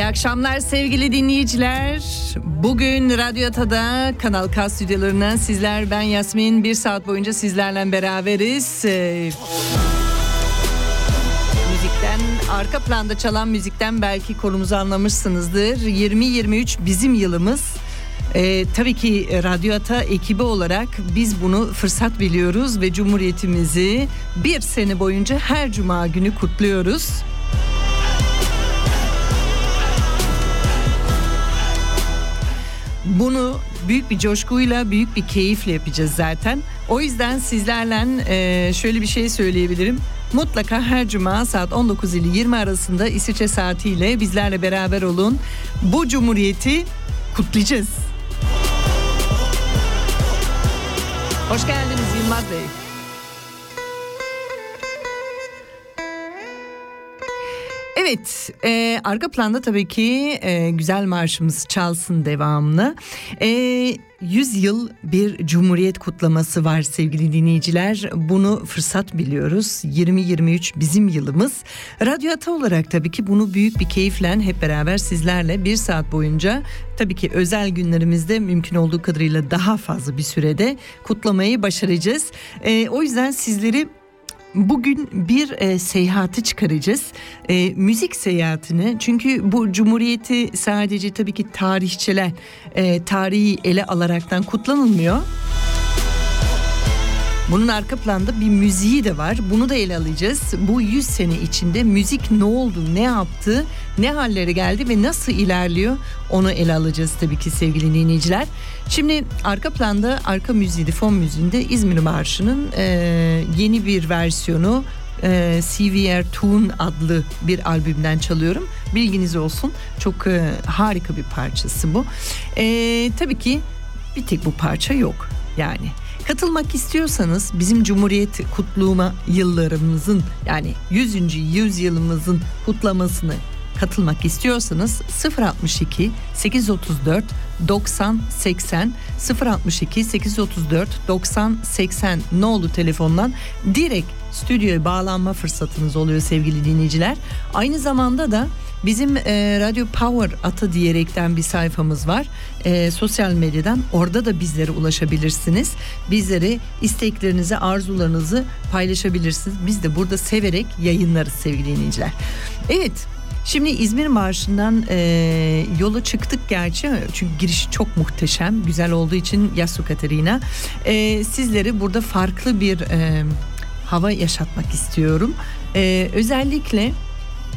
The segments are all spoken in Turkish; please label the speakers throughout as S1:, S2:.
S1: İyi akşamlar sevgili dinleyiciler. Bugün Radyo Ata'da Kanal K stüdyolarından sizler ben Yasmin bir saat boyunca sizlerle beraberiz. Ee, müzikten arka planda çalan müzikten belki konumuzu anlamışsınızdır. 2023 bizim yılımız. Ee, tabii ki Radyo Ata ekibi olarak biz bunu fırsat biliyoruz ve Cumhuriyetimizi bir sene boyunca her cuma günü kutluyoruz. Bunu büyük bir coşkuyla, büyük bir keyifle yapacağız zaten. O yüzden sizlerle e, şöyle bir şey söyleyebilirim. Mutlaka her cuma saat 19 ile 20 arasında İsviçre saatiyle bizlerle beraber olun. Bu cumhuriyeti kutlayacağız. Hoş geldiniz Yılmaz Bey. Evet, e, arka planda tabii ki e, güzel marşımız çalsın devamlı. E, 100 yıl bir cumhuriyet kutlaması var sevgili dinleyiciler. Bunu fırsat biliyoruz. 2023 bizim yılımız. Radyo Ata olarak tabii ki bunu büyük bir keyifle hep beraber sizlerle bir saat boyunca tabii ki özel günlerimizde mümkün olduğu kadarıyla daha fazla bir sürede kutlamayı başaracağız. E, o yüzden sizleri Bugün bir e, seyahati çıkaracağız. E, müzik seyahatini çünkü bu cumhuriyeti sadece tabii ki tarihçiler e, tarihi ele alaraktan kutlanılmıyor. Bunun arka planda bir müziği de var. Bunu da ele alacağız. Bu 100 sene içinde müzik ne oldu, ne yaptı, ne hallere geldi ve nasıl ilerliyor onu ele alacağız tabii ki sevgili dinleyiciler. Şimdi arka planda, arka müziğinde, fon müziğinde İzmir Marşı'nın e, yeni bir versiyonu e, CVR Tune adlı bir albümden çalıyorum. Bilginiz olsun. Çok e, harika bir parçası bu. E, tabii ki bir tek bu parça yok yani. Katılmak istiyorsanız bizim Cumhuriyet kutluma yıllarımızın yani 100. yüzyılımızın kutlamasını katılmak istiyorsanız 062 834 90 80 062 834 90 80 ne oldu telefondan direkt stüdyoya bağlanma fırsatınız oluyor sevgili dinleyiciler. Aynı zamanda da Bizim e, Radio Power Ata diyerekten bir sayfamız var. E, sosyal medyadan orada da bizlere ulaşabilirsiniz. Bizlere isteklerinizi, arzularınızı paylaşabilirsiniz. Biz de burada severek yayınlarız sevgili dinleyiciler. Evet Şimdi İzmir Marşı'ndan e, yola çıktık gerçi çünkü girişi çok muhteşem güzel olduğu için Yasu Katerina e, sizleri burada farklı bir e, hava yaşatmak istiyorum e, özellikle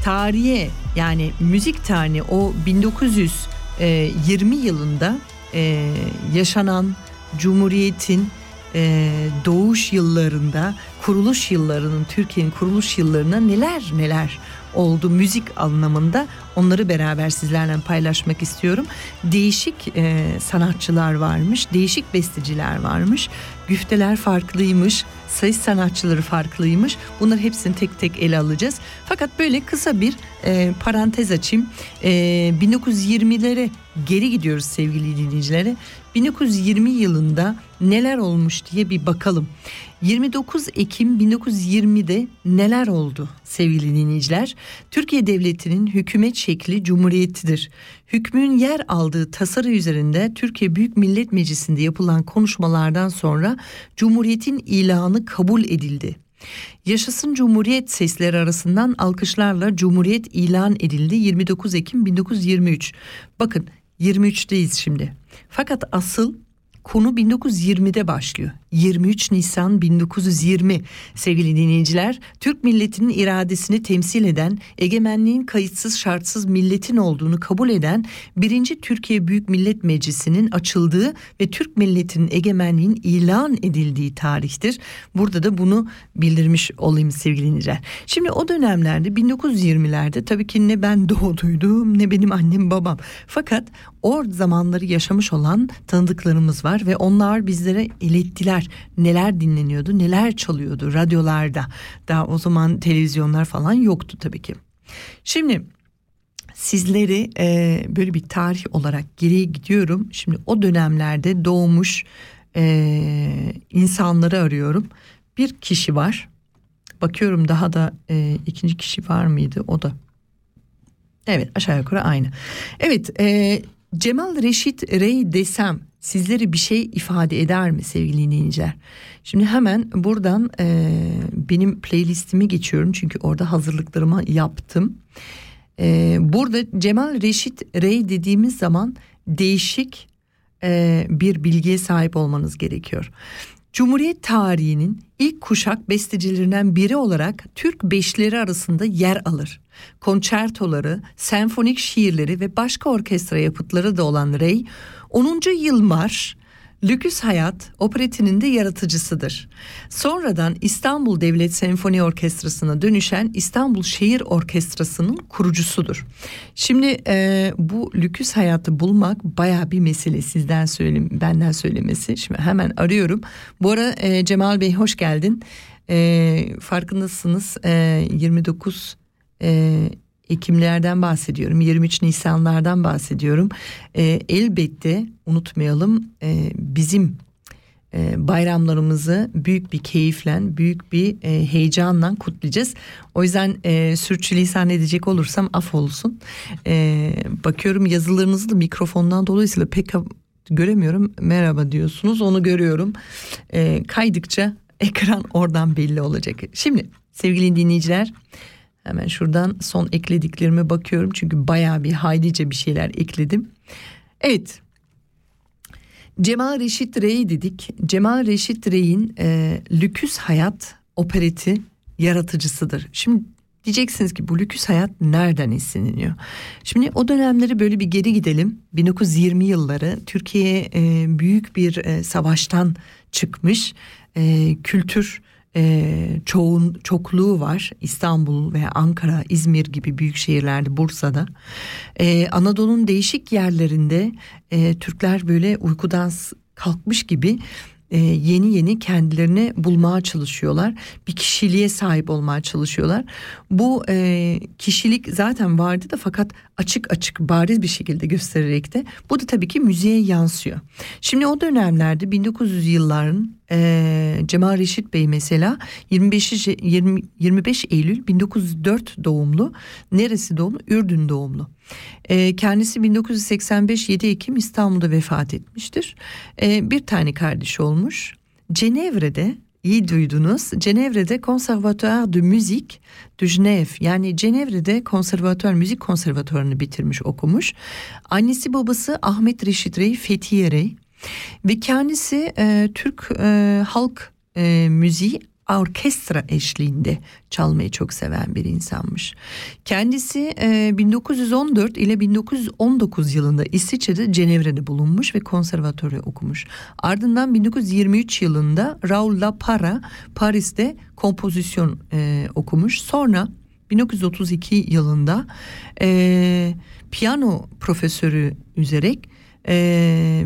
S1: tarihe yani müzik tarihine o 1920 yılında e, yaşanan Cumhuriyet'in e, doğuş yıllarında kuruluş yıllarının Türkiye'nin kuruluş yıllarına neler neler oldu müzik anlamında onları beraber sizlerle paylaşmak istiyorum. Değişik e, sanatçılar varmış, değişik besteciler varmış, güfteler farklıymış, sayı sanatçıları farklıymış. Bunları hepsini tek tek ele alacağız. Fakat böyle kısa bir e, parantez açayım. E, 1920'lere geri gidiyoruz sevgili dinleyicilere. 1920 yılında neler olmuş diye bir bakalım. 29 Ekim 1920'de neler oldu sevgili dinleyiciler? Türkiye Devleti'nin hükümet şekli cumhuriyetidir. Hükmün yer aldığı tasarı üzerinde Türkiye Büyük Millet Meclisi'nde yapılan konuşmalardan sonra Cumhuriyet'in ilanı kabul edildi. Yaşasın Cumhuriyet sesleri arasından alkışlarla Cumhuriyet ilan edildi 29 Ekim 1923. Bakın 23'teyiz şimdi. Fakat asıl konu 1920'de başlıyor. 23 Nisan 1920 sevgili dinleyiciler Türk milletinin iradesini temsil eden egemenliğin kayıtsız şartsız milletin olduğunu kabul eden 1. Türkiye Büyük Millet Meclisi'nin açıldığı ve Türk milletinin egemenliğin ilan edildiği tarihtir. Burada da bunu bildirmiş olayım sevgili dinleyiciler. Şimdi o dönemlerde 1920'lerde tabii ki ne ben doğduydum ne benim annem babam. Fakat o zamanları yaşamış olan tanıdıklarımız var ve onlar bizlere ilettiler neler dinleniyordu neler çalıyordu radyolarda. Daha o zaman televizyonlar falan yoktu tabii ki. Şimdi sizleri e, böyle bir tarih olarak geriye gidiyorum. Şimdi o dönemlerde doğmuş e, insanları arıyorum. Bir kişi var. Bakıyorum daha da e, ikinci kişi var mıydı o da. Evet aşağı yukarı aynı. Evet e, Cemal Reşit Rey desem sizlere bir şey ifade eder mi sevgili dinleyiciler? Şimdi hemen buradan e, benim playlistimi geçiyorum çünkü orada hazırlıklarımı yaptım. E, burada Cemal Reşit Rey dediğimiz zaman değişik e, bir bilgiye sahip olmanız gerekiyor. Cumhuriyet tarihinin ilk kuşak bestecilerinden biri olarak Türk beşleri arasında yer alır. Konçertoları, senfonik şiirleri ve başka orkestra yapıtları da olan Rey, 10. Yıl Marş, Lüküs Hayat operetinin de yaratıcısıdır. Sonradan İstanbul Devlet Senfoni Orkestrası'na dönüşen İstanbul Şehir Orkestrası'nın kurucusudur. Şimdi e, bu Lüküs Hayat'ı bulmak baya bir mesele sizden söyleyeyim, benden söylemesi. Şimdi hemen arıyorum. Bu ara e, Cemal Bey hoş geldin. E, farkındasınız e, 29 e, Ekimlerden bahsediyorum, 23 Nisanlardan bahsediyorum. E, elbette unutmayalım e, bizim e, bayramlarımızı büyük bir keyifle, büyük bir e, heyecanla kutlayacağız. O yüzden e, sürçülisan edecek olursam af olsun. E, bakıyorum yazılarınızı da mikrofondan dolayısıyla pek göremiyorum. Merhaba diyorsunuz, onu görüyorum. E, kaydıkça ekran oradan belli olacak. Şimdi sevgili dinleyiciler Hemen şuradan son eklediklerime bakıyorum çünkü baya bir haylice bir şeyler ekledim. Evet. Cemal Reşit Rey dedik. Cemal Reşit Rey'in e, Lüküs Hayat opereti yaratıcısıdır. Şimdi diyeceksiniz ki bu lüküs hayat nereden esinleniyor? Şimdi o dönemleri böyle bir geri gidelim. 1920 yılları Türkiye e, büyük bir e, savaştan çıkmış. E, kültür e, çoğun çokluğu var İstanbul veya Ankara, İzmir gibi büyük şehirlerde, Bursa'da. E, Anadolu'nun değişik yerlerinde e, Türkler böyle uykudan kalkmış gibi e, yeni yeni kendilerini bulmaya çalışıyorlar. Bir kişiliğe sahip olmaya çalışıyorlar. Bu e, kişilik zaten vardı da fakat açık açık bariz bir şekilde göstererek de bu da tabii ki müziğe yansıyor. Şimdi o dönemlerde 1900 yılların e, Cemal Reşit Bey mesela 25 20, 25 Eylül 1904 doğumlu. Neresi doğumlu? Ürdün doğumlu. E, kendisi 1985 7 Ekim İstanbul'da vefat etmiştir. E, bir tane kardeş olmuş. Cenevre'de iyi duydunuz. Cenevre'de Conservatoire de Musique de Genève yani Cenevre'de konservatuar müzik konservatuarını bitirmiş okumuş. Annesi babası Ahmet Reşit Rey Fethiye Rey ve kendisi e, Türk e, halk e, müziği orkestra eşliğinde çalmayı çok seven bir insanmış. Kendisi e, 1914 ile 1919 yılında İsviçre'de Cenevre'de bulunmuş ve konservatörü okumuş. Ardından 1923 yılında Raoul Lapara Paris'te kompozisyon e, okumuş. Sonra 1932 yılında e, piyano profesörü üzerek e,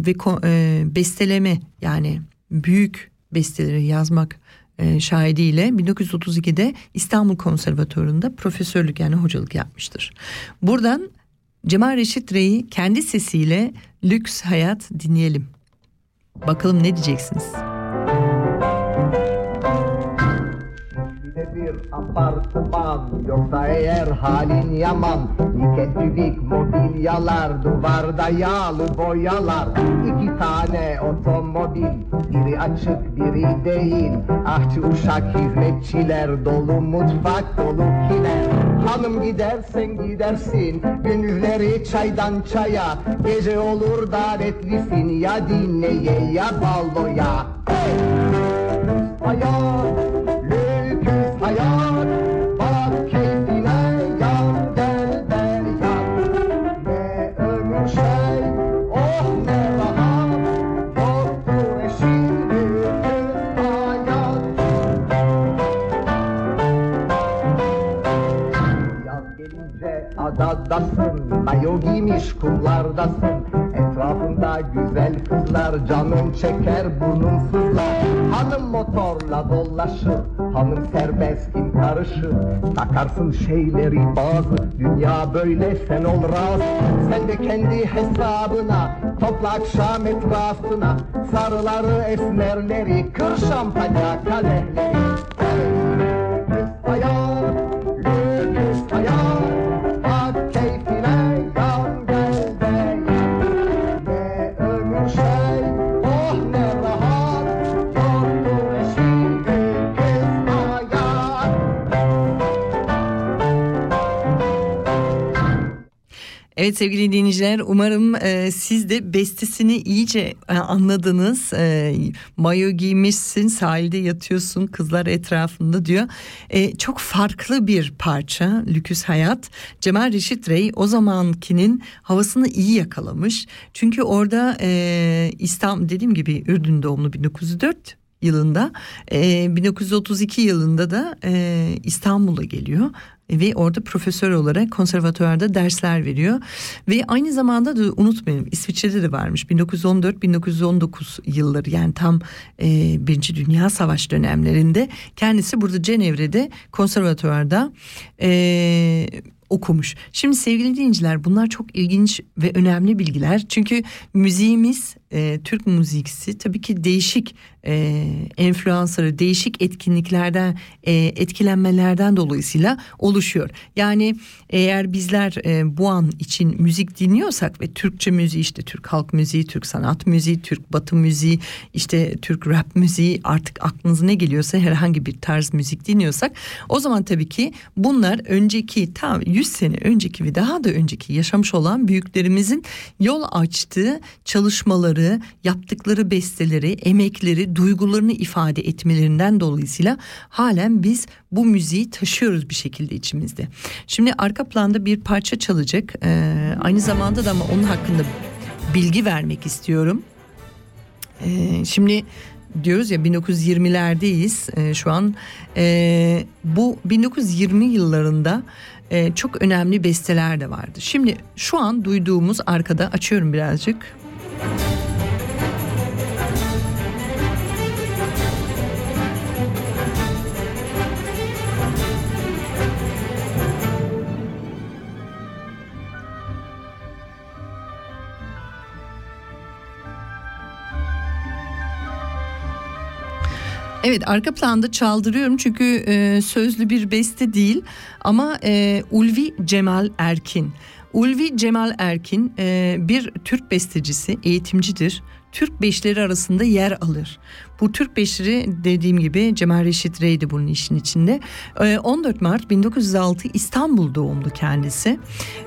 S1: ve e, besteleme yani büyük besteleri yazmak e, şahidiyle 1932'de İstanbul Konservatuvarı'nda profesörlük yani hocalık yapmıştır. Buradan Cemal Reşit Rey'i kendi sesiyle Lüks Hayat dinleyelim. Bakalım ne diyeceksiniz?
S2: Bir apartman. Yoksa eğer halin yaman Nikel tübik mobilyalar Duvarda yağlı boyalar. İki tane otomobil Biri açık biri değil Ahçı uşak hizmetçiler Dolu mutfak dolu kiler. Hanım gidersen gidersin Gönülleri çaydan çaya. Gece olur davetlisin Ya dinleye ya balloya Hey! Hayat, adadasın Mayo giymiş kumlardasın Etrafında güzel kızlar Canın çeker sızlar. Hanım motorla dolaşır Hanım serbest kim karışır. Takarsın şeyleri bazı Dünya böyle sen ol razı Sen de kendi hesabına Topla akşam etrafına. Sarıları esmerleri Kır şampanya kadehleri
S1: Evet sevgili dinleyiciler umarım e, siz de bestesini iyice e, anladınız. E, mayo giymişsin sahilde yatıyorsun kızlar etrafında diyor. E, çok farklı bir parça Lüküs Hayat. Cemal Reşit Rey o zamankinin havasını iyi yakalamış. Çünkü orada e, İstanbul dediğim gibi Ürdün doğumlu 1904 yılında e, 1932 yılında da e, İstanbul'a geliyor ve orada profesör olarak konservatuvarda dersler veriyor ve aynı zamanda da unutmayalım İsviçre'de de varmış 1914-1919 yılları yani tam e, Birinci Dünya Savaş dönemlerinde kendisi burada Cenevre'de konservatuvarda e, okumuş. Şimdi sevgili dinleyiciler bunlar çok ilginç ve önemli bilgiler. Çünkü müziğimiz e, Türk müziğisi tabii ki değişik e, enfluansları, değişik etkinliklerden, e, etkilenmelerden dolayısıyla oluşuyor. Yani eğer bizler e, bu an için müzik dinliyorsak ve Türkçe müziği işte Türk halk müziği, Türk sanat müziği, Türk batı müziği, işte Türk rap müziği artık aklınıza ne geliyorsa herhangi bir tarz müzik dinliyorsak o zaman tabii ki bunlar önceki tam 100 sene önceki ve daha da önceki yaşamış olan büyüklerimizin yol açtığı çalışmaları, yaptıkları besteleri, emekleri, duygularını ifade etmelerinden dolayısıyla halen biz bu müziği taşıyoruz bir şekilde içimizde. Şimdi arka planda bir parça çalacak. Ee, aynı zamanda da ama onun hakkında bilgi vermek istiyorum. Ee, şimdi diyoruz ya 1920'lerdeyiz ee, şu an. Ee, bu 1920 yıllarında e, çok önemli besteler de vardı. Şimdi şu an duyduğumuz arkada açıyorum birazcık. Evet arka planda çaldırıyorum çünkü e, sözlü bir beste değil ama e, Ulvi Cemal Erkin. Ulvi Cemal Erkin e, bir Türk bestecisi, eğitimcidir. Türk beşleri arasında yer alır. Bu Türk beşleri dediğim gibi Cemal Reşit Rey'di bunun işin içinde. E, 14 Mart 1906 İstanbul doğumlu kendisi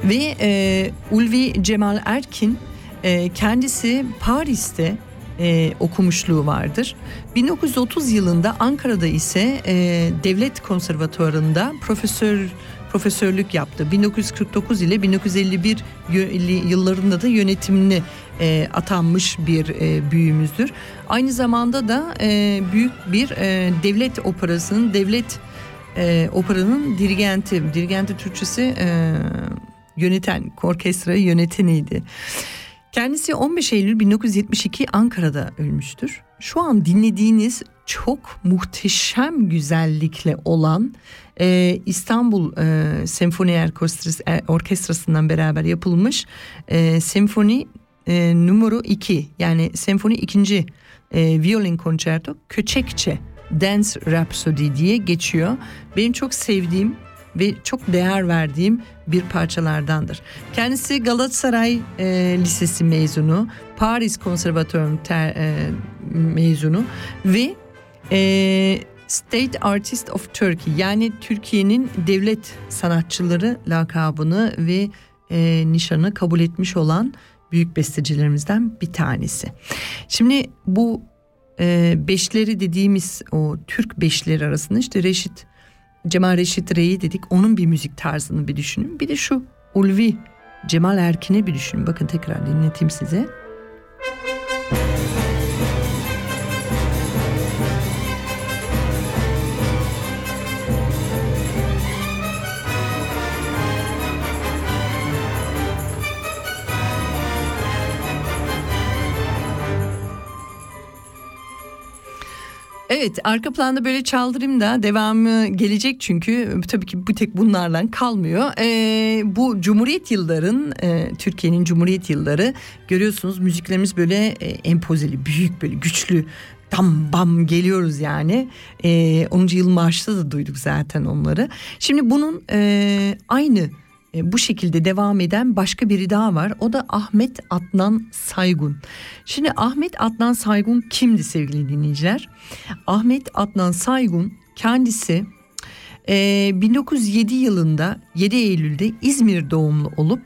S1: ve e, Ulvi Cemal Erkin e, kendisi Paris'te e, okumuşluğu vardır. 1930 yılında Ankara'da ise e, Devlet Konservatuvarı'nda profesör profesörlük yaptı. 1949 ile 1951 yö- yıllarında da yönetimini e, atanmış bir e, büyüğümüzdür. Aynı zamanda da e, büyük bir e, devlet operasının devlet e, operanın dirigenti, dirigenti Türkçesi e, yöneten, orkestra yöneteniydi. Kendisi 15 Eylül 1972 Ankara'da ölmüştür. Şu an dinlediğiniz çok muhteşem güzellikle olan e, İstanbul e, Senfoni e, Orkestrası'ndan beraber yapılmış e, senfoni e, numara 2 yani senfoni ikinci e, violin konçerto Köçekçe Dance Rhapsody diye geçiyor. Benim çok sevdiğim ve çok değer verdiğim bir parçalardandır. Kendisi Galatasaray e, Lisesi mezunu, Paris Konservatuarı e, mezunu ve e, State Artist of Turkey yani Türkiye'nin devlet sanatçıları lakabını ve e, nişanı kabul etmiş olan büyük bestecilerimizden bir tanesi. Şimdi bu e, beşleri dediğimiz o Türk beşleri arasında işte Reşit Cemal Reşit Rey'i dedik onun bir müzik tarzını bir düşünün. Bir de şu Ulvi Cemal Erkin'i bir düşünün. Bakın tekrar dinleteyim size. Evet arka planda böyle çaldırayım da devamı gelecek çünkü tabii ki bu tek bunlarla kalmıyor. Ee, bu Cumhuriyet yılların e, Türkiye'nin Cumhuriyet yılları görüyorsunuz müziklerimiz böyle e, empozeli büyük böyle güçlü tam bam geliyoruz yani. E, 10. yıl marşta da duyduk zaten onları. Şimdi bunun e, aynı bu şekilde devam eden başka biri daha var. O da Ahmet Adnan Saygun. Şimdi Ahmet Adnan Saygun kimdi sevgili dinleyiciler? Ahmet Adnan Saygun kendisi 1907 e, yılında 7 Eylül'de İzmir doğumlu olup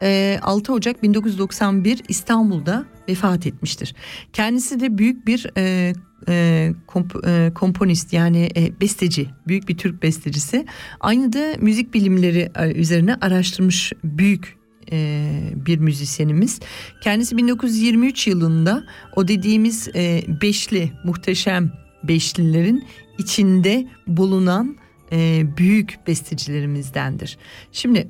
S1: 6 e, Ocak 1991 İstanbul'da vefat etmiştir. Kendisi de büyük bir e, e, komp, e, komponist yani e, besteci, büyük bir Türk bestecisi. Aynı da müzik bilimleri e, üzerine araştırmış büyük e, bir müzisyenimiz. Kendisi 1923 yılında o dediğimiz e, beşli muhteşem beşlilerin içinde bulunan e, büyük bestecilerimizdendir. Şimdi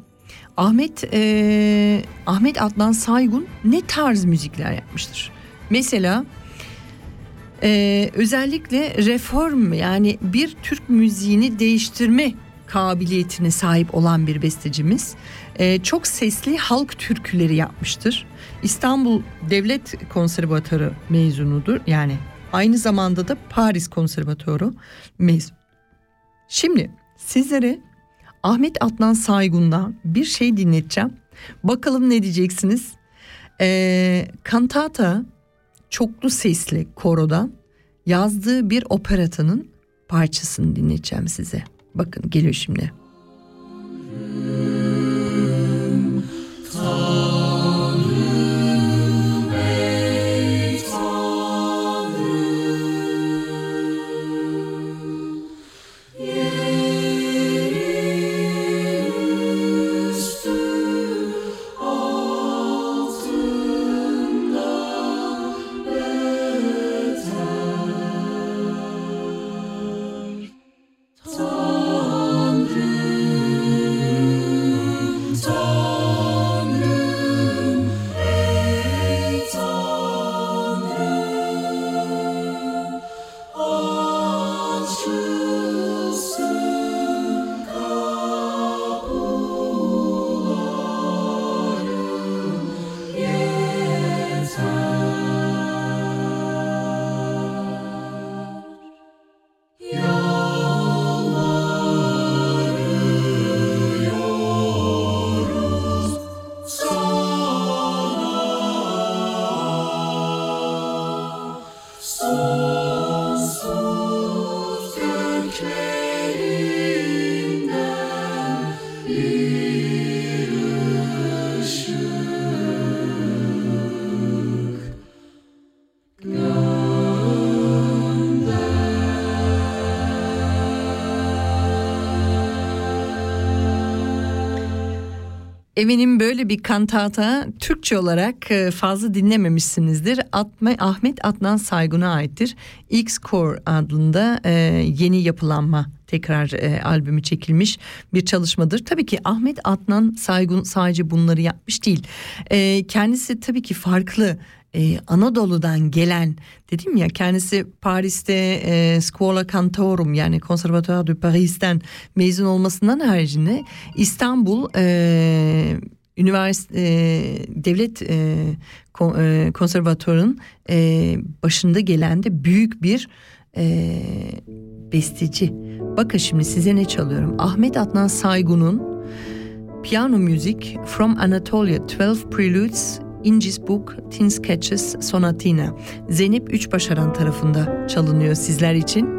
S1: Ahmet e, Ahmet Adnan Saygun ne tarz müzikler yapmıştır? Mesela e, özellikle reform yani bir Türk müziğini değiştirme kabiliyetine sahip olan bir bestecimiz. E, çok sesli halk türküleri yapmıştır. İstanbul Devlet Konservatuarı mezunudur. Yani aynı zamanda da Paris Konservatuarı mezun. Şimdi sizlere Ahmet Adnan Saygun'dan bir şey dinleteceğim. Bakalım ne diyeceksiniz? Ee, kantata çoklu sesli korodan yazdığı bir operatının parçasını dinleteceğim size. Bakın geliyor şimdi. Eminim böyle bir kantata Türkçe olarak e, fazla dinlememişsinizdir. Atma, Ahmet Adnan Saygun'a aittir. X-Core adında e, yeni yapılanma tekrar e, albümü çekilmiş bir çalışmadır. Tabii ki Ahmet Adnan Saygun sadece bunları yapmış değil. E, kendisi tabii ki farklı e, Anadolu'dan gelen dedim ya kendisi Paris'te e, Scuola Cantorum yani Conservatoire de Paris'ten mezun olmasından haricinde İstanbul e, üniversite e, devlet e, e, konservatuarın e, başında gelen de büyük bir e, besteci. Bakın şimdi size ne çalıyorum. Ahmet Adnan Saygun'un Piyano müzik From Anatolia 12 Preludes Ingis Book Tin Sketches Sonatina Zeynep Üçbaşaran tarafında çalınıyor sizler için.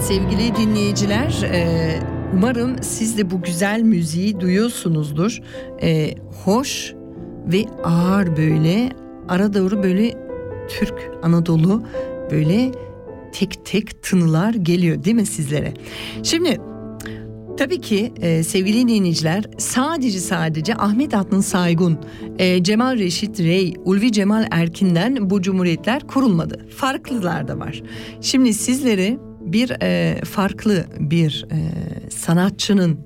S1: Sevgili dinleyiciler e, umarım siz de bu güzel müziği duyuyorsunuzdur. E, hoş ve ağır böyle ara doğru böyle Türk Anadolu böyle tek tek tınılar geliyor değil mi sizlere? Şimdi Tabii ki e, sevgili dinleyiciler sadece sadece Ahmet Adnan Saygun, e, Cemal Reşit Rey, Ulvi Cemal Erkin'den bu cumhuriyetler kurulmadı. Farklılar da var. Şimdi sizlere bir e, farklı bir e, sanatçının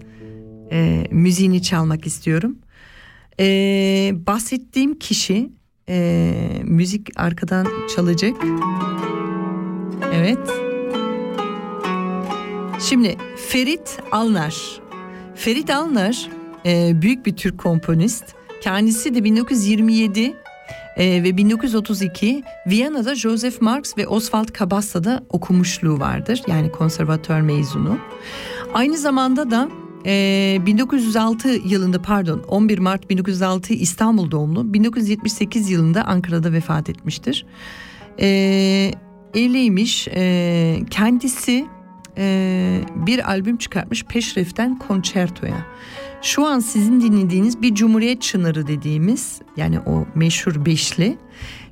S1: e, müziğini çalmak istiyorum. E, bahsettiğim kişi e, müzik arkadan çalacak. Evet. Şimdi Ferit Alnar. Ferit Alnar e, büyük bir Türk komponist. Kendisi de 1927 e, ve 1932 Viyana'da Joseph Marx ve Oswald Kabassa'da okumuşluğu vardır. Yani konservatör mezunu. Aynı zamanda da e, 1906 yılında pardon 11 Mart 1906 İstanbul doğumlu 1978 yılında Ankara'da vefat etmiştir. E, evliymiş e, kendisi e, bir albüm çıkartmış Peşref'ten Konçerto'ya. Şu an sizin dinlediğiniz bir Cumhuriyet Çınarı dediğimiz yani o meşhur beşli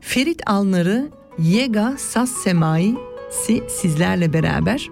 S1: Ferit Alnar'ı Yega Sas Semai'si sizlerle beraber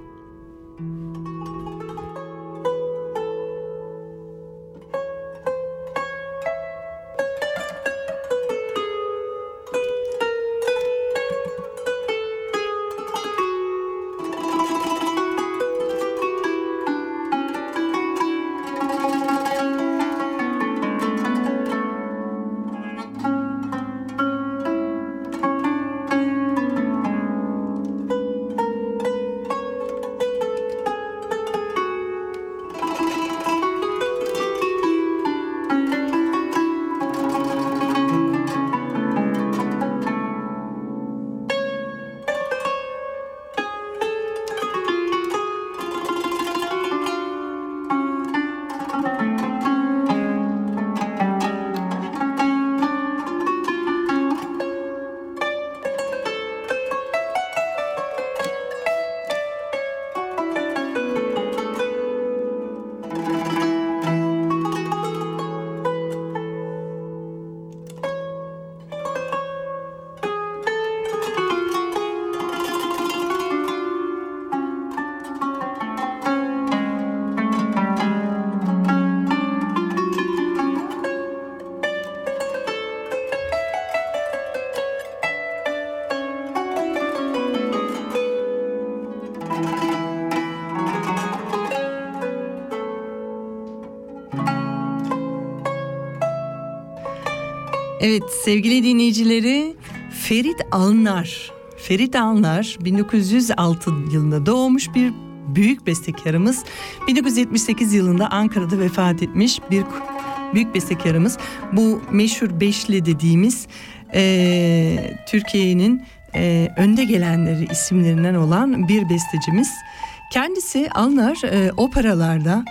S1: Evet sevgili dinleyicileri Ferit Alnar. Ferit Alnar 1906 yılında doğmuş bir büyük bestekarımız. 1978 yılında Ankara'da vefat etmiş bir büyük bestekarımız. Bu meşhur beşli dediğimiz e, Türkiye'nin e, önde gelenleri isimlerinden olan bir bestecimiz. Kendisi Alnar e, operalarda,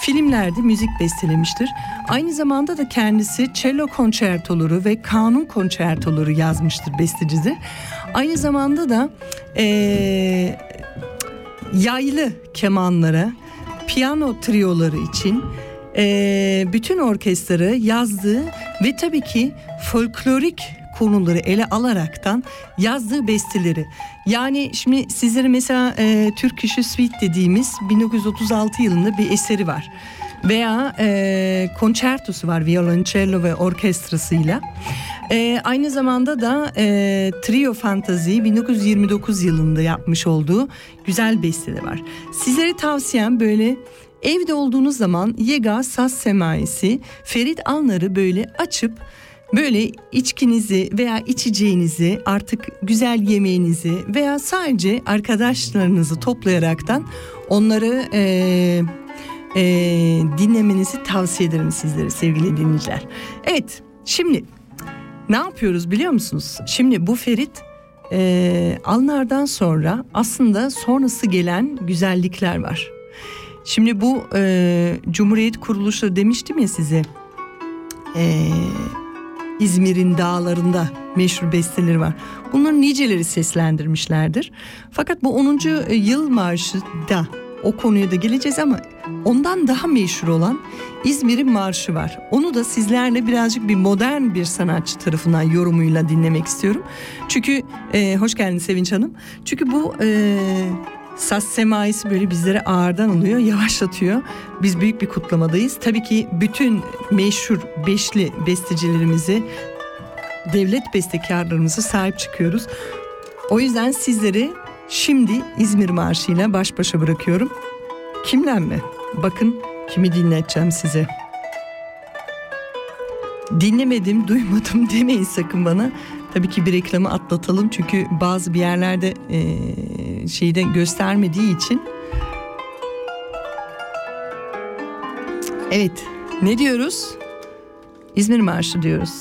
S1: filmlerde müzik bestelemiştir. Aynı zamanda da kendisi cello konçertoları ve kanun konçertoları yazmıştır bestecidir. Aynı zamanda da e, yaylı kemanlara, piyano triyoları için e, bütün orkestrayı yazdığı ve tabii ki folklorik konuları ele alaraktan yazdığı besteleri. Yani şimdi sizlere mesela e, Türk İşi Suite dediğimiz 1936 yılında bir eseri var. Veya e, konçertosu var violoncello ve orkestrasıyla. E, aynı zamanda da e, Trio Fantazi 1929 yılında yapmış olduğu güzel besteleri var. Sizlere tavsiyem böyle evde olduğunuz zaman Yega Saz Semaisi Ferit Alnar'ı böyle açıp Böyle içkinizi veya içeceğinizi artık güzel yemeğinizi veya sadece arkadaşlarınızı toplayaraktan onları e, e, dinlemenizi tavsiye ederim sizlere sevgili dinleyiciler. Evet şimdi ne yapıyoruz biliyor musunuz? Şimdi bu Ferit e, Alnar'dan sonra aslında sonrası gelen güzellikler var. Şimdi bu e, Cumhuriyet kuruluşu demiştim ya size. Eee İzmir'in dağlarında meşhur besteleri var. Bunların niceleri seslendirmişlerdir. Fakat bu 10. yıl marşı da o konuya da geleceğiz ama ondan daha meşhur olan İzmir'in marşı var. Onu da sizlerle birazcık bir modern bir sanatçı tarafından yorumuyla dinlemek istiyorum. Çünkü e, hoş geldin Sevinç Hanım. Çünkü bu e, Saz semaisi böyle bizlere ağırdan alıyor, yavaşlatıyor. Biz büyük bir kutlamadayız. Tabii ki bütün meşhur beşli bestecilerimizi, devlet bestekarlarımızı sahip çıkıyoruz. O yüzden sizleri şimdi İzmir Marşı ile baş başa bırakıyorum. Kimden mi? Bakın kimi dinleteceğim size. Dinlemedim, duymadım demeyin sakın bana. Tabii ki bir reklamı atlatalım çünkü bazı bir yerlerde e, şeyde göstermediği için. Evet, ne diyoruz? İzmir Marşı diyoruz.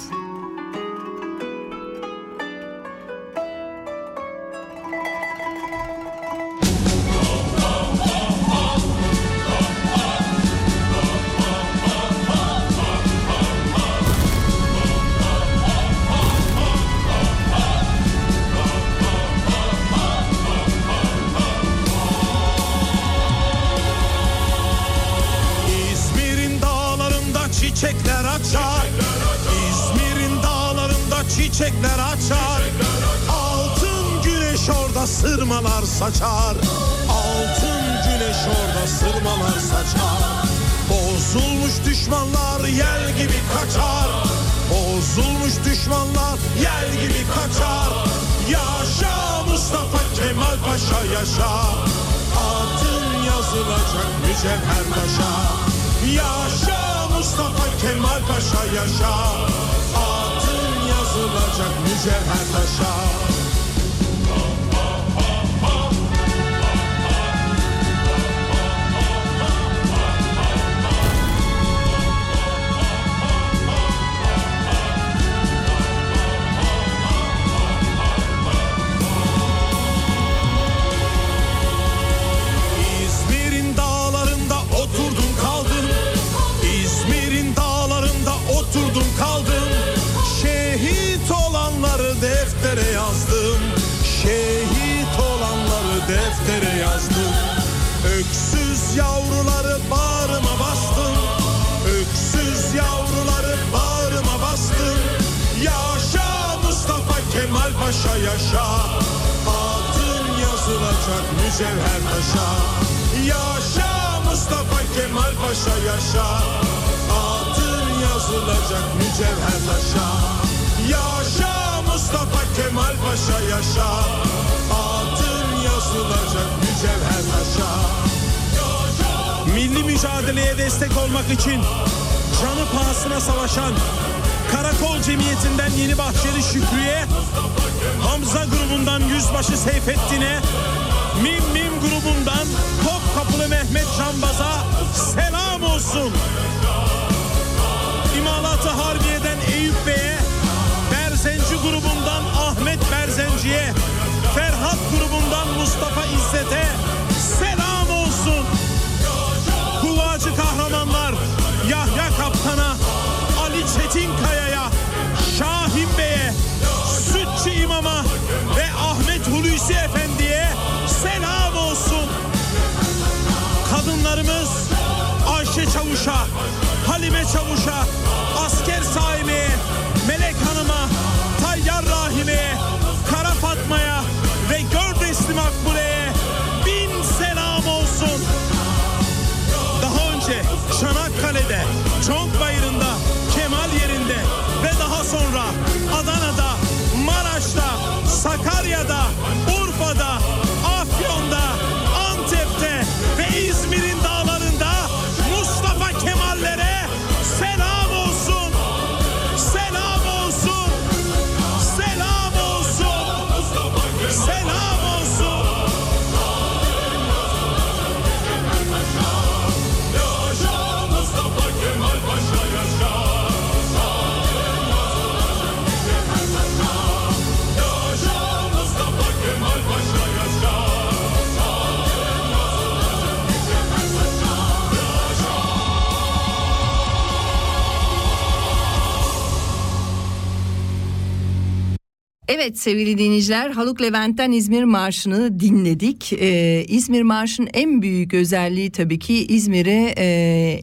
S1: Evet sevgili dinleyiciler Haluk Levent'ten İzmir Marşı'nı dinledik. Ee, İzmir Marşı'nın en büyük özelliği tabii ki İzmir'i e,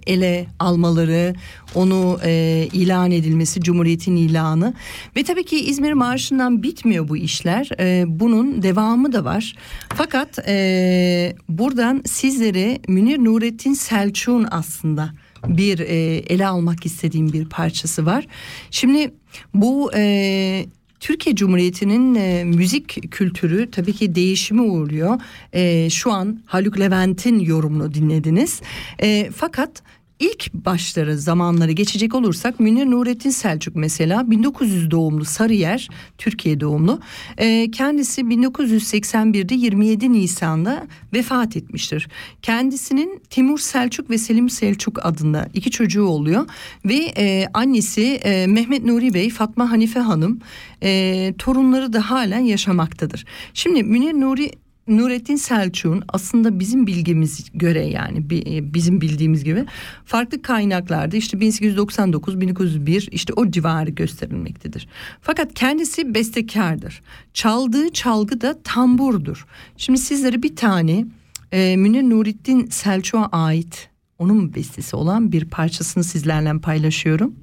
S1: ele almaları, onu e, ilan edilmesi, Cumhuriyet'in ilanı. Ve tabii ki İzmir Marşı'ndan bitmiyor bu işler. E, bunun devamı da var. Fakat e, buradan sizlere Münir Nurettin Selçuk'un aslında bir e, ele almak istediğim bir parçası var. Şimdi bu e, Türkiye Cumhuriyeti'nin e, müzik kültürü tabii ki değişime uğruyor. E, şu an Haluk Levent'in yorumunu dinlediniz. E, fakat ilk başları zamanları geçecek olursak Münir Nurettin Selçuk mesela 1900 doğumlu Sarıyer Türkiye doğumlu E, kendisi 1981'de 27 Nisan'da vefat etmiştir. Kendisinin Timur Selçuk ve Selim Selçuk adında iki çocuğu oluyor ve e, annesi e, Mehmet Nuri Bey Fatma Hanife Hanım e, torunları da halen yaşamaktadır. Şimdi Münir Nuri Nurettin Selçuk'un aslında bizim bilgimiz göre yani bi- bizim bildiğimiz gibi farklı kaynaklarda işte 1899 1901 işte o civarı gösterilmektedir. Fakat kendisi bestekardır. Çaldığı çalgı da tamburdur. Şimdi sizlere bir tane e, Münir Nurettin Selçuk'a ait onun bestesi olan bir parçasını sizlerle paylaşıyorum.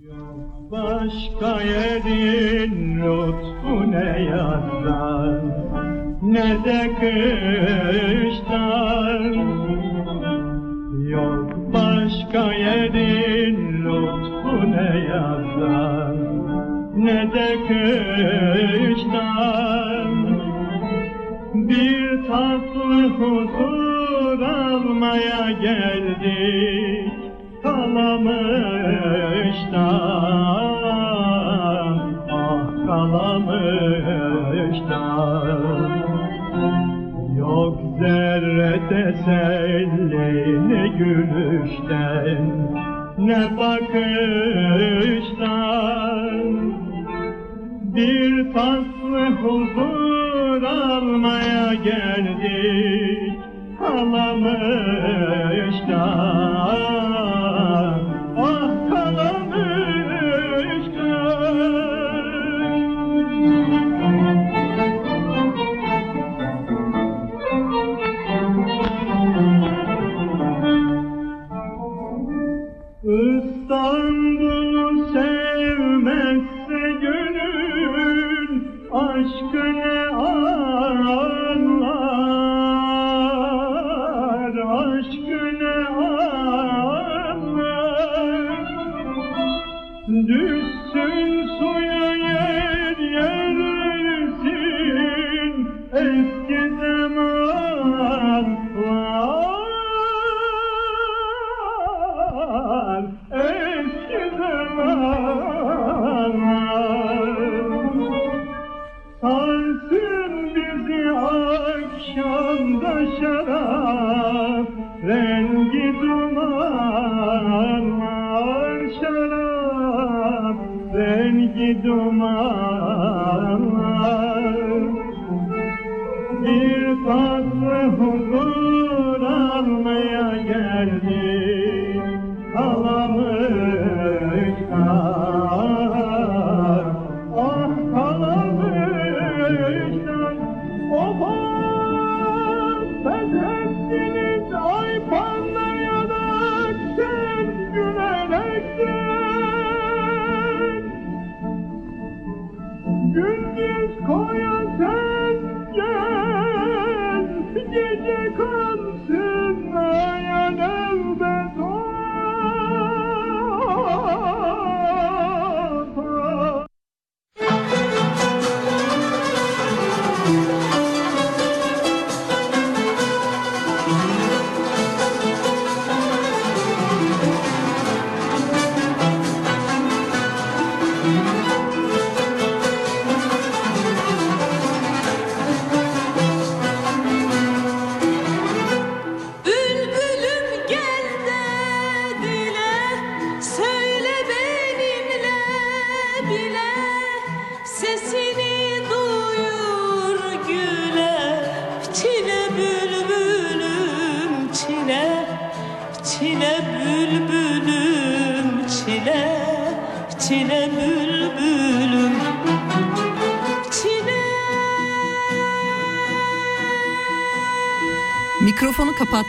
S3: Başka yerin lütfu ne yazdan ne de kıştan Yok başka yerin lütfu ne yazdan ne de kıştan Bir tatlı huzur almaya geldik Kalamıştan, ah kalamıştan Yok zerre teselli ne gülüşten Ne bakıştan. Bir faslı huzur almaya geldik Kalamıştan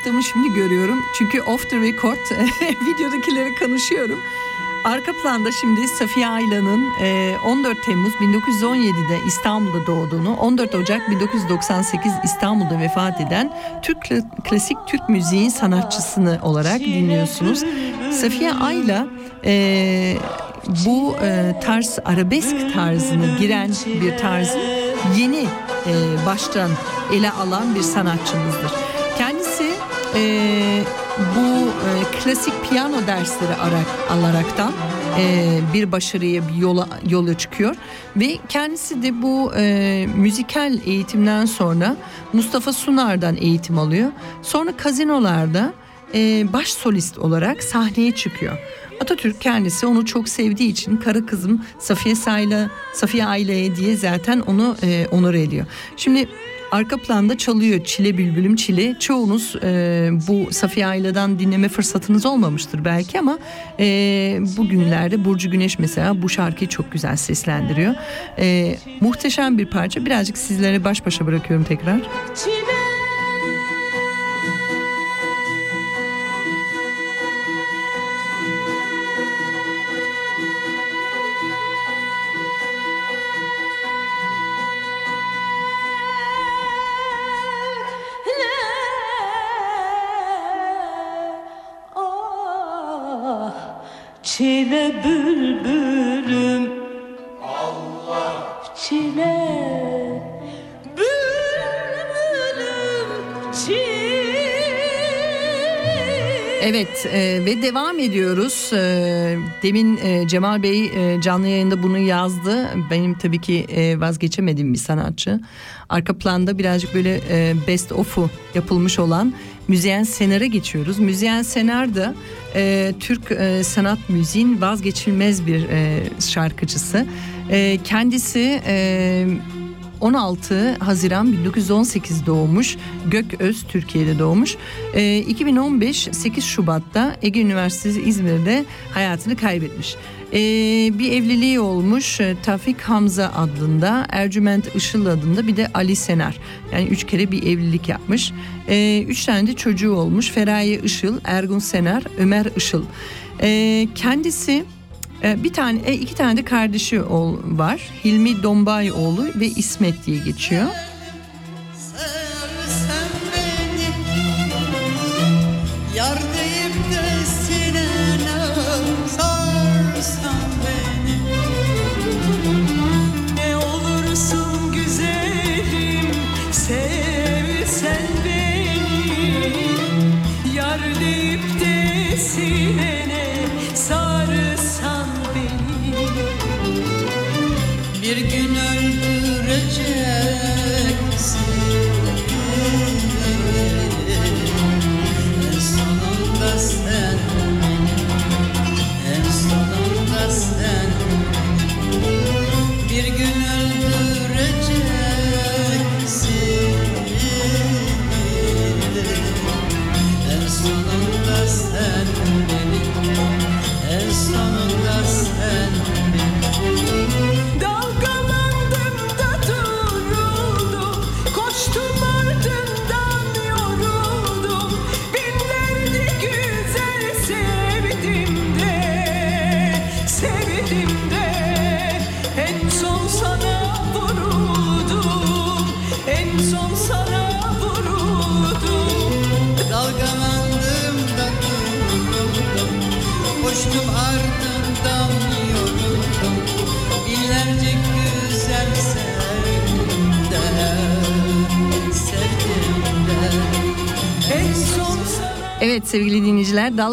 S1: Kapattığımı şimdi görüyorum. Çünkü off the record videodakileri konuşuyorum. Arka planda şimdi Safiye Aylan'ın e, 14 Temmuz 1917'de İstanbul'da doğduğunu, 14 Ocak 1998 İstanbul'da vefat eden Türk kla- klasik Türk müziğin sanatçısını olarak dinliyorsunuz. Safiye Ayla e, bu e, tarz arabesk tarzını giren bir tarzı yeni e, baştan ele alan bir sanatçımızdır. E, bu e, klasik piyano dersleri arak, alaraktan e, bir başarıya bir yola yola çıkıyor ve kendisi de bu e, müzikal eğitimden sonra Mustafa Sunar'dan eğitim alıyor. Sonra kazinolarda e, baş solist olarak sahneye çıkıyor. Atatürk kendisi onu çok sevdiği için karı kızım Safiye Sayla, Safiye Aileye diye zaten onu e, onur ediyor. Şimdi arka planda çalıyor Çile Bülbülüm Çile. Çoğunuz e, bu Safiye Aila'dan dinleme fırsatınız olmamıştır belki ama e, bugünlerde Burcu Güneş mesela bu şarkıyı çok güzel seslendiriyor. E, muhteşem bir parça. Birazcık sizlere baş başa bırakıyorum tekrar.
S4: çile Çile bülbülüm
S1: Evet e, ve devam ediyoruz. E, demin e, Cemal Bey e, canlı yayında bunu yazdı. Benim tabii ki e, vazgeçemediğim bir sanatçı. Arka planda birazcık böyle e, best of'u yapılmış olan Müzeyyen Sener'e geçiyoruz. Müzeyyen Sener de e, Türk e, sanat müziğin vazgeçilmez bir e, şarkıcısı. E, kendisi... E, 16 Haziran 1918 doğmuş. Gököz Türkiye'de doğmuş. Ee, 2015 8 Şubat'ta Ege Üniversitesi İzmir'de hayatını kaybetmiş. Ee, bir evliliği olmuş e, Tafik Hamza adında Ercüment Işıl adında bir de Ali Senar yani üç kere bir evlilik yapmış Ee, üç tane de çocuğu olmuş Feraye Işıl Ergun Senar Ömer Işıl Ee, kendisi Bir tane, e, iki tane de kardeşi var. Hilmi Dombayoğlu ve İsmet diye geçiyor.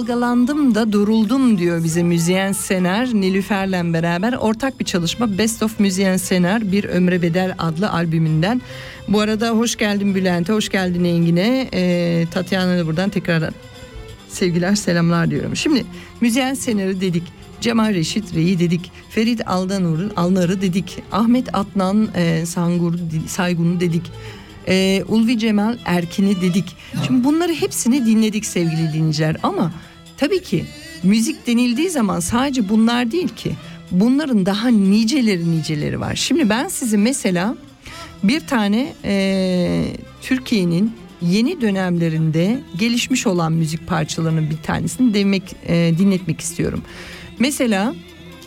S4: Dalgalandım da duruldum
S1: diyor bize Müzeyyen Sener Nilüfer'le beraber ortak bir çalışma Best of Müzeyyen Sener Bir Ömre Bedel adlı albümünden. Bu arada hoş geldin Bülent'e hoş geldin Engin'e ee, Tatyana'ya da buradan tekrar sevgiler selamlar diyorum. Şimdi Müzeyyen Sener'i dedik. Cemal Reşit Rey'i dedik. Ferit Aldanur'u Alnar'ı dedik. Ahmet Adnan e, Sangur Saygun'u dedik. E, Ulvi Cemal Erkin'i dedik. Şimdi bunları hepsini dinledik sevgili dinleyiciler ama tabii ki müzik denildiği zaman sadece bunlar değil ki. Bunların daha niceleri niceleri var. Şimdi ben size mesela bir tane e, Türkiye'nin yeni dönemlerinde gelişmiş olan müzik parçalarının bir tanesini demek e, dinletmek istiyorum. Mesela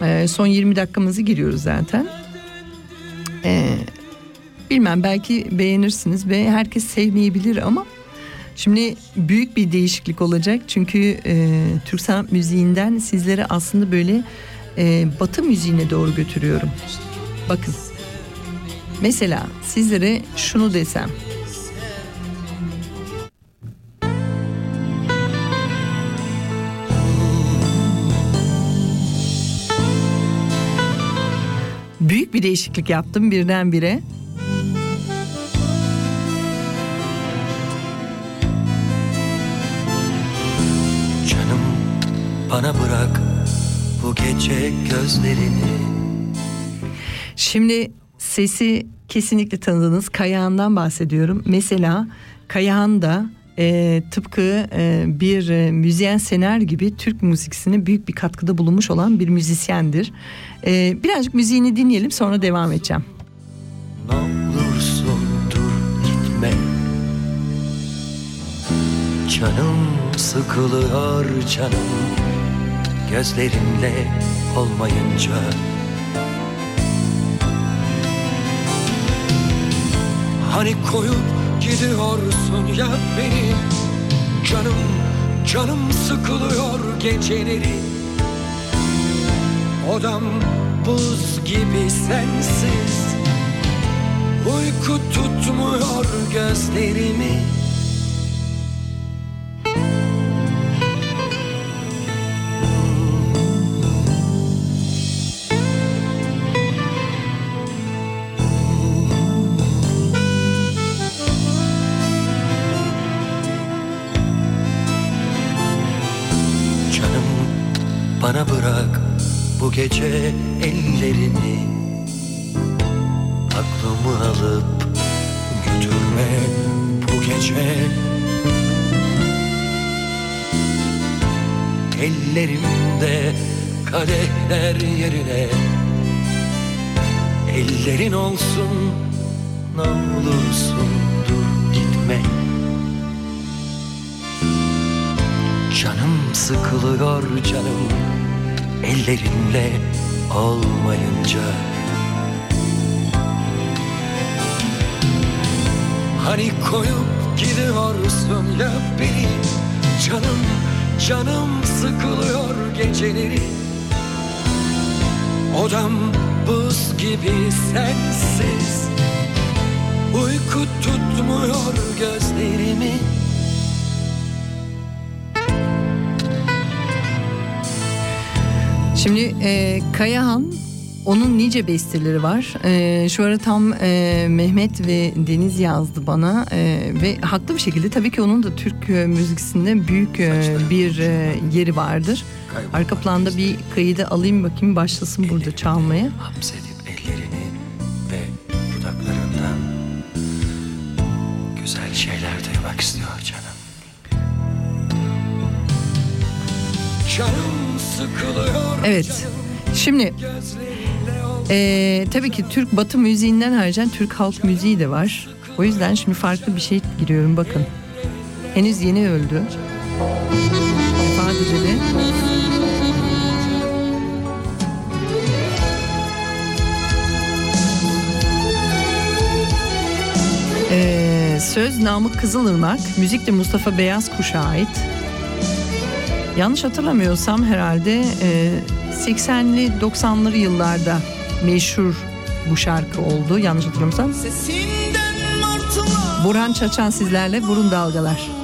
S1: e, son 20 dakikamızı giriyoruz zaten. E, bilmem belki beğenirsiniz ve herkes sevmeyebilir ama şimdi büyük bir değişiklik olacak çünkü e, Türk sanat müziğinden sizlere aslında böyle e, Batı müziğine doğru götürüyorum. Bakın. Mesela sizlere şunu desem. Büyük bir değişiklik yaptım birdenbire.
S5: Bana bırak bu gece gözlerini
S1: Şimdi sesi kesinlikle tanıdığınız Kayahan'dan bahsediyorum. Mesela Kayahan da e, tıpkı e, bir e, müzisyen Sener gibi Türk müziksine büyük bir katkıda bulunmuş olan bir müzisyendir. E, birazcık müziğini dinleyelim sonra devam edeceğim.
S5: Ne olursun dur gitme Canım sıkılıyor canım Gözlerinle olmayınca. Hani koyup gidiyorsun ya beni? Canım, canım sıkılıyor geceleri. Odam buz gibi sensiz. Uyku tutmuyor gözlerimi bana bırak bu gece ellerini. Aklımı alıp götürme bu gece. Ellerimde kadehler yerine. Ellerin olsun ne olursun dur gitme Canım sıkılıyor canım Ellerinle olmayınca Hani koyup gidiyorsun ya beni? Canım, canım sıkılıyor geceleri. Odam buz gibi sensiz. Uyku tutmuyor gözlerimi
S1: Şimdi e, Kayahan onun nice besteleri var. E, şu ara tam e, Mehmet ve Deniz yazdı bana e, ve haklı bir şekilde tabii ki onun da Türk e, müziğinde büyük e, bir e, yeri vardır. Arka planda bir kaydı alayım bakayım başlasın burada çalmaya.
S5: Hapsedip
S1: Evet. Şimdi e, tabii ki Türk Batı müziğinden haricen Türk halk müziği de var. O yüzden şimdi farklı bir şey giriyorum bakın. Henüz yeni öldü. Edildi. Ee, söz Namık Kızılırmak, müzik de Mustafa Beyaz Kuş'a ait. Yanlış hatırlamıyorsam herhalde e, 80'li 90'lı yıllarda meşhur bu şarkı oldu. Yanlış hatırlamıyorsam. Burhan Çaçan sizlerle Burun Dalgalar.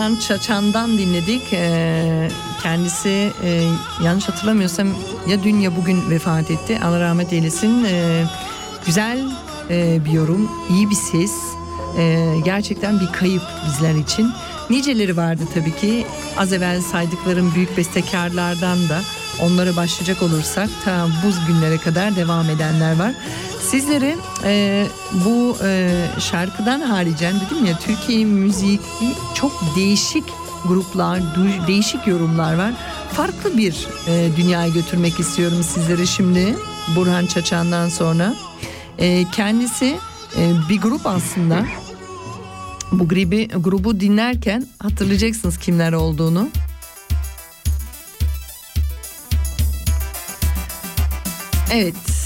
S1: Burhan Çaçan'dan dinledik. Ee, kendisi e, yanlış hatırlamıyorsam ya dün ya bugün vefat etti. Allah rahmet eylesin. Ee, güzel e, bir yorum, iyi bir ses. Ee, gerçekten bir kayıp bizler için. Niceleri vardı tabii ki. Az evvel saydıklarım büyük bestekarlardan da onlara başlayacak olursak ta buz günlere kadar devam edenler var. Sizlere e, bu e, şarkıdan haricen dedim ya Türkiye müziği çok değişik gruplar, değişik yorumlar var. Farklı bir e, dünyaya götürmek istiyorum sizlere şimdi Burhan Çaçan'dan sonra. E, kendisi e, bir grup aslında. Bu grubu, grubu dinlerken hatırlayacaksınız kimler olduğunu. Evet.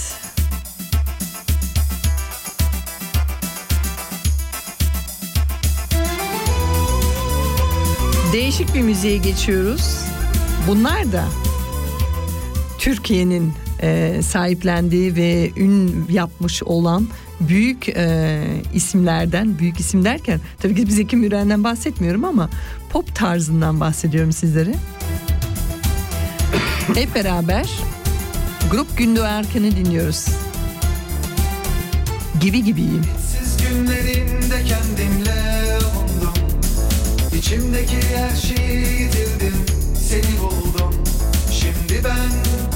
S1: Değişik bir müziğe geçiyoruz. Bunlar da Türkiye'nin e, sahiplendiği ve ün yapmış olan büyük e, isimlerden, büyük isim derken tabii ki biz Zeki Müren'den bahsetmiyorum ama pop tarzından bahsediyorum sizlere. Hep beraber Grup Gündoğan Erken'i dinliyoruz. Gibi gibiyim.
S6: Siz günlerimde İçimdeki her şeyi yitirdim Seni buldum. Şimdi ben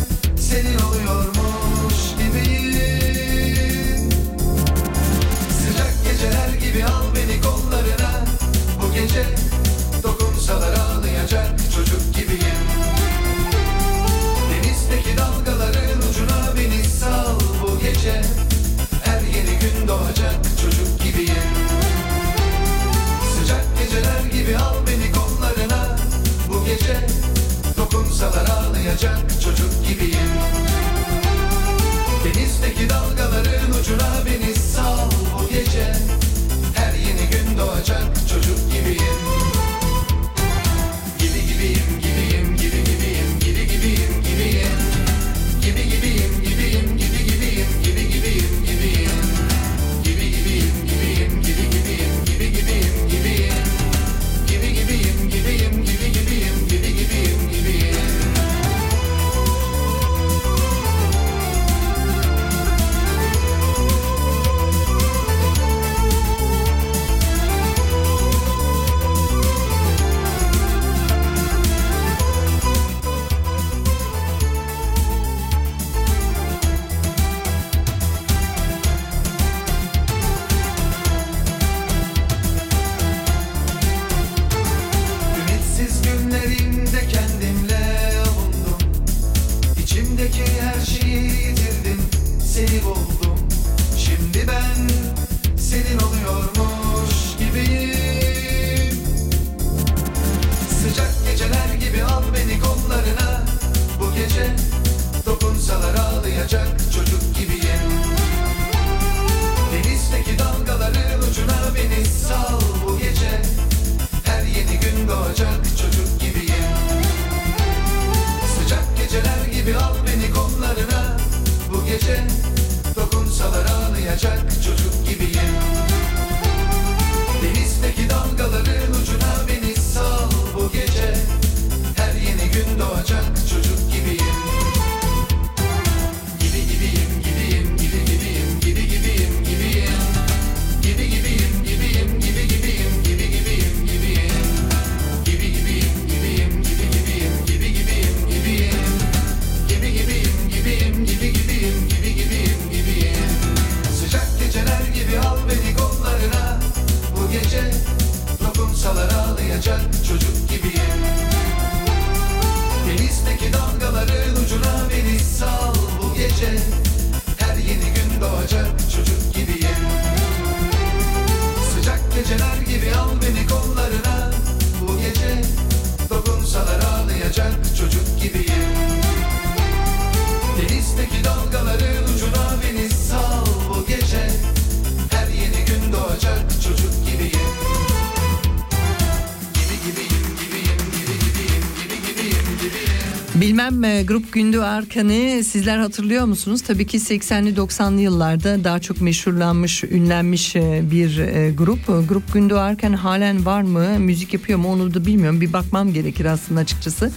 S1: e, grup Gündü Arkan'ı sizler hatırlıyor musunuz? Tabii ki 80'li 90'lı yıllarda daha çok meşhurlanmış, ünlenmiş e, bir e, grup. Grup Gündü Arkan halen var mı? Müzik yapıyor mu? Onu da bilmiyorum. Bir bakmam gerekir aslında açıkçası.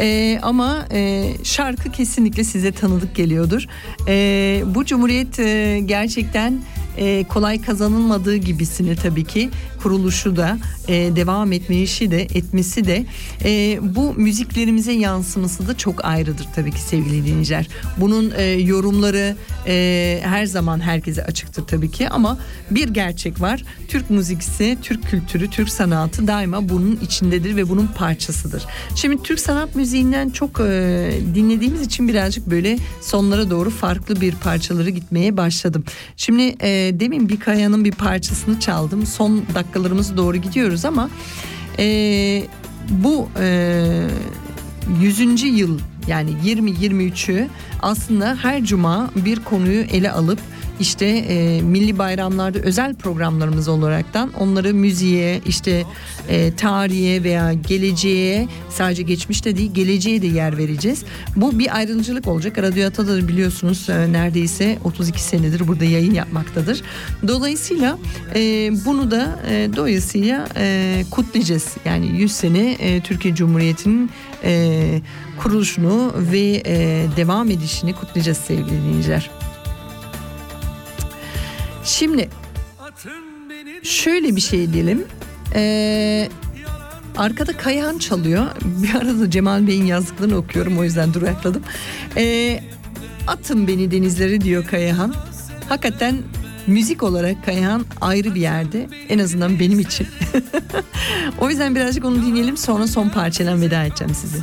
S1: E, ama e, şarkı kesinlikle size tanıdık geliyordur. E, bu Cumhuriyet e, gerçekten e, kolay kazanılmadığı gibisini tabii ki kuruluşu da e, devam etmesi de etmesi de e, bu müziklerimize yansıması da çok ayrıdır tabii ki sevgili dinleyiciler. Bunun e, yorumları e, her zaman herkese açıktır tabii ki ama bir gerçek var. Türk müziksi, Türk kültürü, Türk sanatı daima bunun içindedir ve bunun parçasıdır. Şimdi Türk sanat müziğinden çok e, dinlediğimiz için birazcık böyle sonlara doğru farklı bir parçaları gitmeye başladım. Şimdi e, demin bir kayanın bir parçasını çaldım. Son dakikalarımıza doğru gidiyoruz ama e, bu e, 100. yıl yani 20-23'ü aslında her cuma bir konuyu ele alıp işte e, milli bayramlarda özel programlarımız olaraktan onları müziğe işte e, tarihe veya geleceğe sadece geçmişte değil geleceğe de yer vereceğiz. Bu bir ayrımcılık olacak. Radyo Ata'da biliyorsunuz e, neredeyse 32 senedir burada yayın yapmaktadır. Dolayısıyla e, bunu da e, dolayısıyla e, kutlayacağız. Yani 100 sene e, Türkiye Cumhuriyeti'nin e, kuruluşunu ve e, devam edişini kutlayacağız sevgili dinleyiciler. Şimdi şöyle bir şey diyelim. Ee, arkada Kayahan çalıyor. Bir arada Cemal Bey'in yazdıklarını okuyorum o yüzden durakladım. Ee, atın beni denizlere diyor Kayahan. Hakikaten müzik olarak Kayahan ayrı bir yerde. En azından benim için. o yüzden birazcık onu dinleyelim sonra son parçayla veda edeceğim sizi.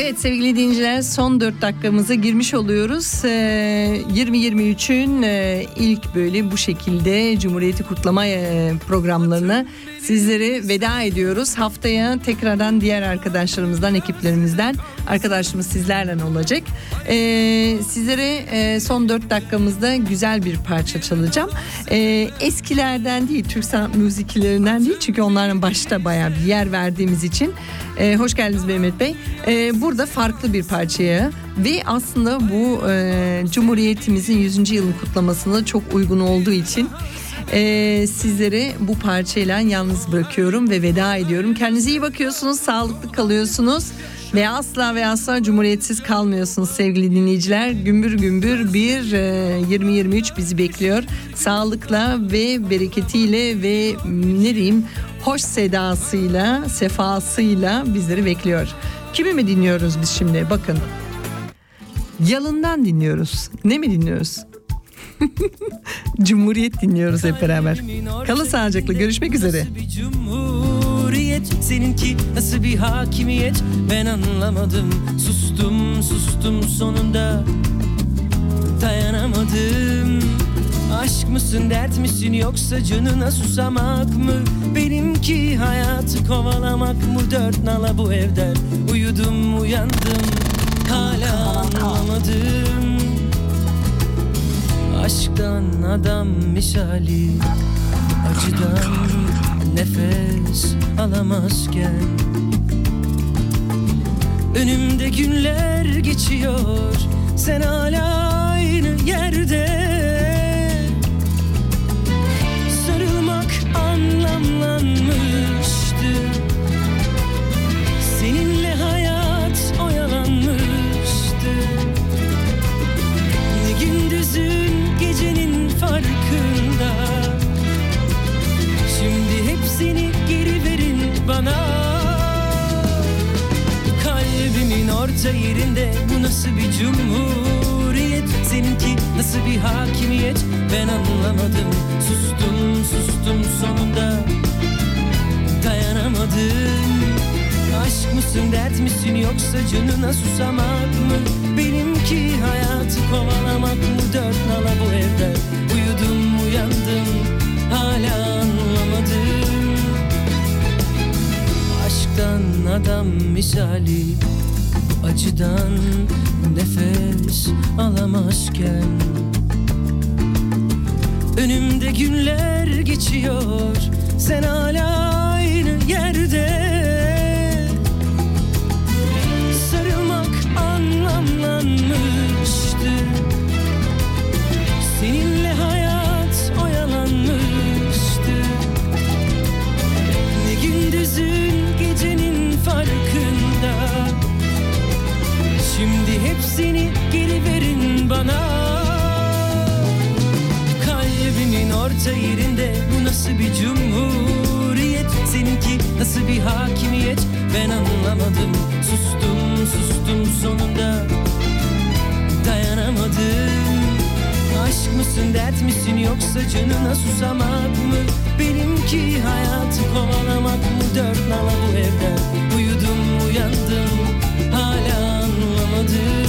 S1: Evet sevgili dinleyiciler son 4 dakikamıza girmiş oluyoruz. Ee, 2023'ün e, ilk böyle bu şekilde Cumhuriyeti kutlama e, programlarına sizlere veda ediyoruz. Haftaya tekrardan diğer arkadaşlarımızdan, ekiplerimizden arkadaşımız sizlerle olacak. Ee, sizlere e, son 4 dakikamızda güzel bir parça çalacağım. Ee, eskilerden değil, Türk sanat müziklerinden değil çünkü onların başta bayağı bir yer verdiğimiz için. Ee, hoş geldiniz Mehmet Bey. Ee, burada farklı bir parçaya ve aslında bu e, Cumhuriyetimizin 100. yılın kutlamasına çok uygun olduğu için e, sizleri bu parçayla yalnız bırakıyorum ve veda ediyorum. Kendinize iyi bakıyorsunuz, sağlıklı kalıyorsunuz ve asla ve asla cumhuriyetsiz kalmıyorsunuz sevgili dinleyiciler. Gümbür gümbür bir e, 2023 bizi bekliyor. Sağlıkla ve bereketiyle ve ne diyeyim hoş sedasıyla, sefasıyla bizleri bekliyor. Kimi mi dinliyoruz biz şimdi? Bakın. Yalından dinliyoruz. Ne mi dinliyoruz? Cumhuriyet dinliyoruz hep beraber. Kalın sağlıcakla görüşmek üzere.
S7: cumhuriyet? Seninki nasıl bir hakimiyet? Ben anlamadım. Sustum sustum sonunda. Dayanamadım. Aşk mısın dert misin yoksa canına susamak mı? Benimki hayatı kovalamak mı? Dört nala bu evden Uyudum uyandım. Hala anlamadım Aşktan adam misali. Acıdan nefes alamazken. Önümde günler geçiyor. Sen hala aynı yerde. Sarılmak anlamlanmıştı. Seninle hayat oyalanmıştı. Ne gündüzü gecenin farkında. Şimdi hepsini geri verin bana. Kalbimin orta yerinde bu nasıl bir cumhuriyet? Seninki nasıl bir hakimiyet? Ben anlamadım. Sustum sustum sonunda. Dayanamadım. Aşk mısın dert misin yoksa canına susamak mı? Benim Benimki hayatı kovalamak mı Dört nala bu evde. Uyudum uyandım hala anlamadım. Aşktan adam misali Acıdan nefes alamazken. Önümde günler geçiyor Sen hala aynı yerde Orta yerinde bu nasıl bir cumhuriyet? Seninki nasıl bir hakimiyet? Ben anlamadım. Sustum sustum sonunda. Dayanamadım. Aşk mısın dert misin yoksa canına susamak mı? Benimki hayatı kovalamak mı? Dört nala bu evde Uyudum uyandım. Hala anlamadım